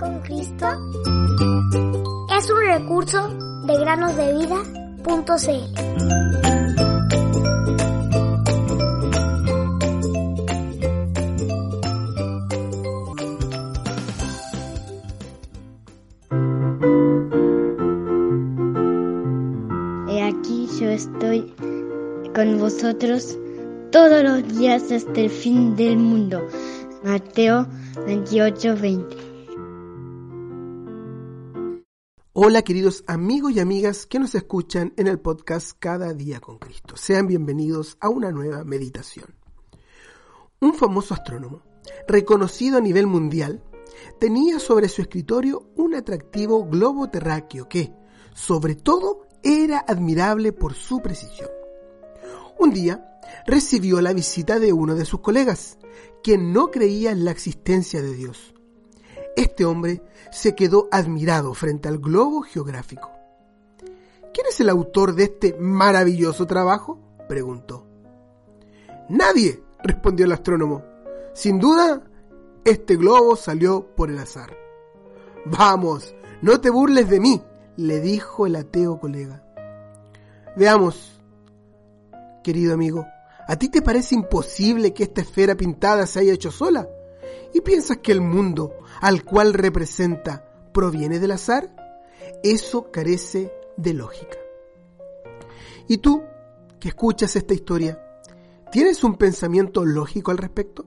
con Cristo es un recurso de granosdevida.cl. He aquí yo estoy con vosotros todos los días hasta el fin del mundo. Mateo 28, 20. Hola queridos amigos y amigas que nos escuchan en el podcast Cada día con Cristo. Sean bienvenidos a una nueva meditación. Un famoso astrónomo, reconocido a nivel mundial, tenía sobre su escritorio un atractivo globo terráqueo que, sobre todo, era admirable por su precisión. Un día recibió la visita de uno de sus colegas, quien no creía en la existencia de Dios. Este hombre se quedó admirado frente al globo geográfico. ¿Quién es el autor de este maravilloso trabajo? preguntó. Nadie, respondió el astrónomo. Sin duda, este globo salió por el azar. Vamos, no te burles de mí, le dijo el ateo colega. Veamos, querido amigo, ¿a ti te parece imposible que esta esfera pintada se haya hecho sola? ¿Y piensas que el mundo al cual representa proviene del azar? Eso carece de lógica. ¿Y tú, que escuchas esta historia, tienes un pensamiento lógico al respecto?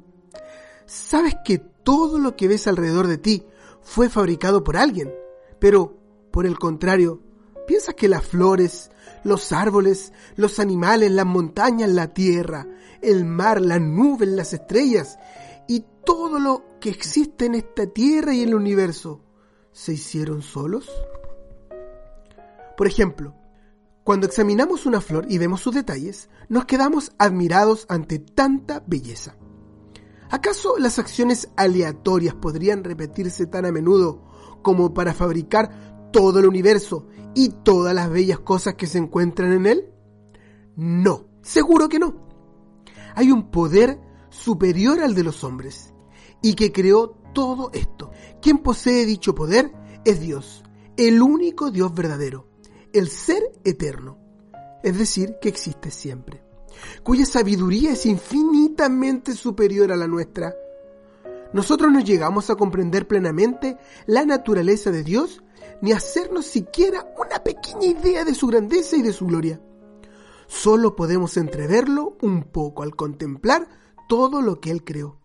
¿Sabes que todo lo que ves alrededor de ti fue fabricado por alguien? Pero, por el contrario, ¿piensas que las flores, los árboles, los animales, las montañas, la tierra, el mar, las nubes, las estrellas todo lo que existe en esta tierra y en el universo se hicieron solos? Por ejemplo, cuando examinamos una flor y vemos sus detalles, nos quedamos admirados ante tanta belleza. ¿Acaso las acciones aleatorias podrían repetirse tan a menudo como para fabricar todo el universo y todas las bellas cosas que se encuentran en él? No, seguro que no. Hay un poder superior al de los hombres y que creó todo esto. Quien posee dicho poder es Dios, el único Dios verdadero, el ser eterno, es decir, que existe siempre, cuya sabiduría es infinitamente superior a la nuestra. Nosotros no llegamos a comprender plenamente la naturaleza de Dios ni hacernos siquiera una pequeña idea de su grandeza y de su gloria. Solo podemos entreverlo un poco al contemplar todo lo que Él creó.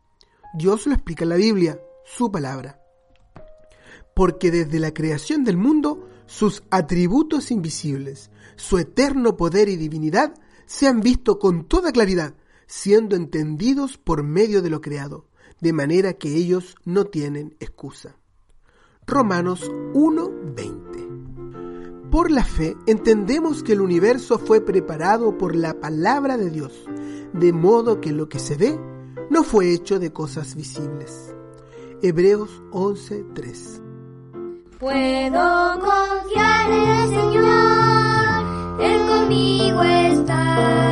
Dios lo explica en la Biblia, su palabra. Porque desde la creación del mundo, sus atributos invisibles, su eterno poder y divinidad se han visto con toda claridad, siendo entendidos por medio de lo creado, de manera que ellos no tienen excusa. Romanos 1:20 Por la fe entendemos que el universo fue preparado por la palabra de Dios, de modo que lo que se ve no fue hecho de cosas visibles. Hebreos 11:3 Puedo confiar en el Señor, Él conmigo está.